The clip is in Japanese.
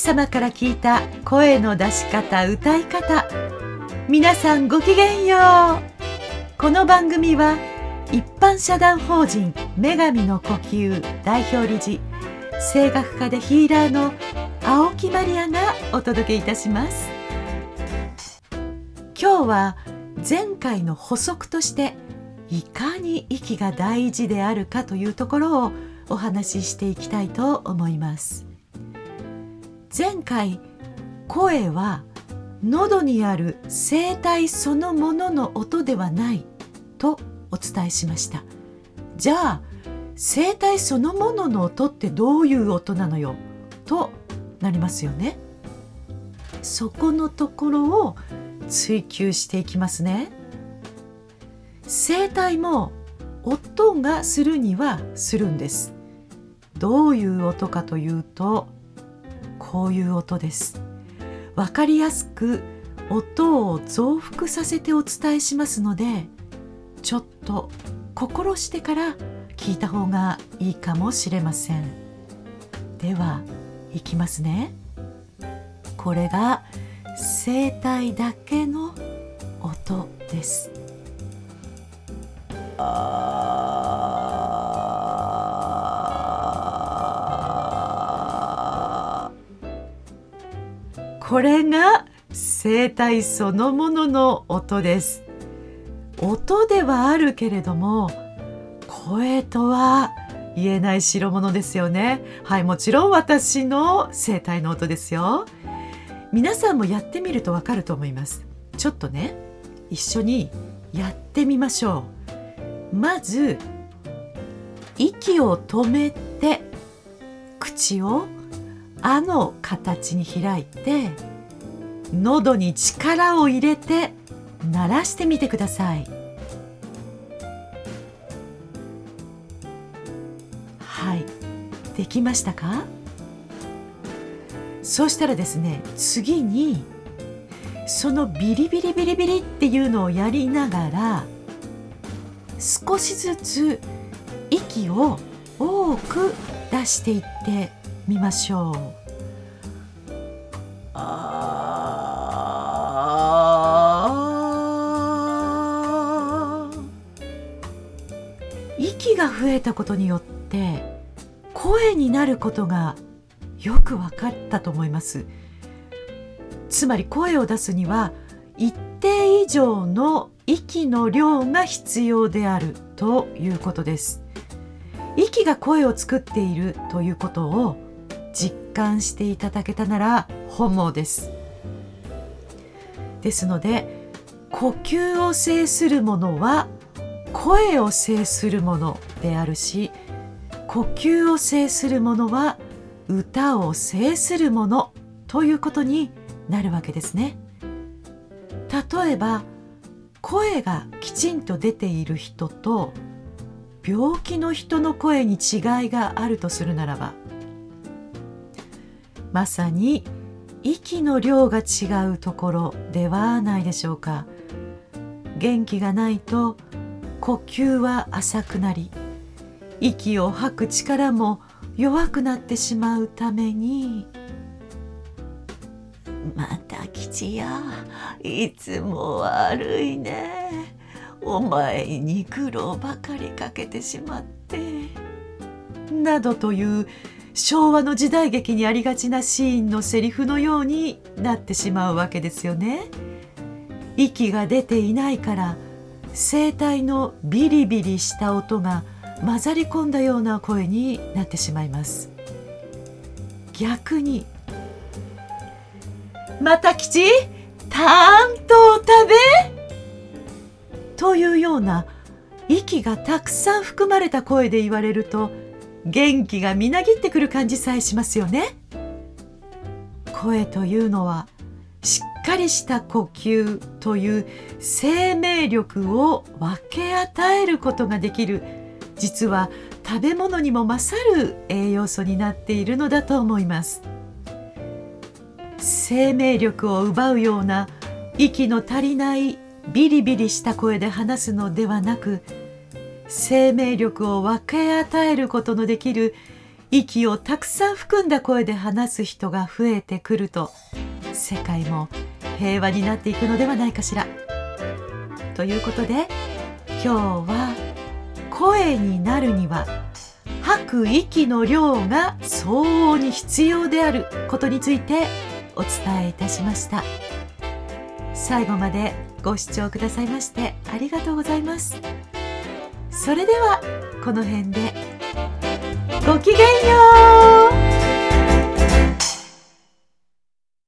様から聞いた声の出し方歌い方。皆さんごきげんよう。この番組は一般社団法人女神の呼吸代表理事声楽家でヒーラーの青木マリアがお届けいたします。今日は前回の補足としていかに息が大事であるかというところをお話ししていきたいと思います。前回声は喉にある声帯そのものの音ではないとお伝えしました。じゃあ声帯そのものの音ってどういう音なのよとなりますよね。そこのところを追求していきますね。声帯も音がするにはするんです。どういう音かというとこういう音です。わかりやすく音を増幅させてお伝えしますのでちょっと心してから聞いた方がいいかもしれません。ではいきますね。これが声帯だけの音です。これが声帯そのものの音です。音ではあるけれども声とは言えない代物ですよね。はいもちろん私の声帯の音ですよ。皆さんもやってみるとわかると思います。ちょっとね一緒にやってみましょう。まず息を止めて口を「あ」の形に開いて喉に力を入れて鳴らしてみてください。はい。できましたか？そうしたらですね次にそのビリビリビリビリっていうのをやりながら少しずつ息を多く出していってみましょう。息が増えたことによって声になることがよく分かったと思います。つまり声を出すには一定以上の息の量が必要であるということです。息が声を作っているということを実感していただけたなら本望です。ですので呼吸を制するものは声を制するものであるし呼吸を制するものは歌を制するものということになるわけですね。例えば声がきちんと出ている人と病気の人の声に違いがあるとするならばまさに息の量が違うところではないでしょうか。元気がないと呼吸は浅くなり息を吐く力も弱くなってしまうためにまた吉やいつも悪いね。お前に苦労ばかりかけてしまって。などという昭和の時代劇にありがちなシーンのセリフのようになってしまうわけですよね。息が出ていないから声帯のビリビリした音が混ざり込んだような声になってしまいます。逆に「また吉たんと食べ」というような息がたくさん含まれた声で言われると元気がみなぎってくる感じさえしますよね。声というのはしっかりした呼吸という生命力を分け与えることができる。実は食べ物にも勝る栄養素になっているのだと思います。生命力を奪うような息の足りないビリビリした声で話すのではなく生命力を分け与えることのできる息をたくさん含んだ声で話す人が増えてくると世界も平和になっていくのではないかしら。ということで今日は声になるには吐く息の量が相応に必要であることについてお伝えいたしました最後までご視聴くださいましてありがとうございますそれではこの辺で。ごきげんよう。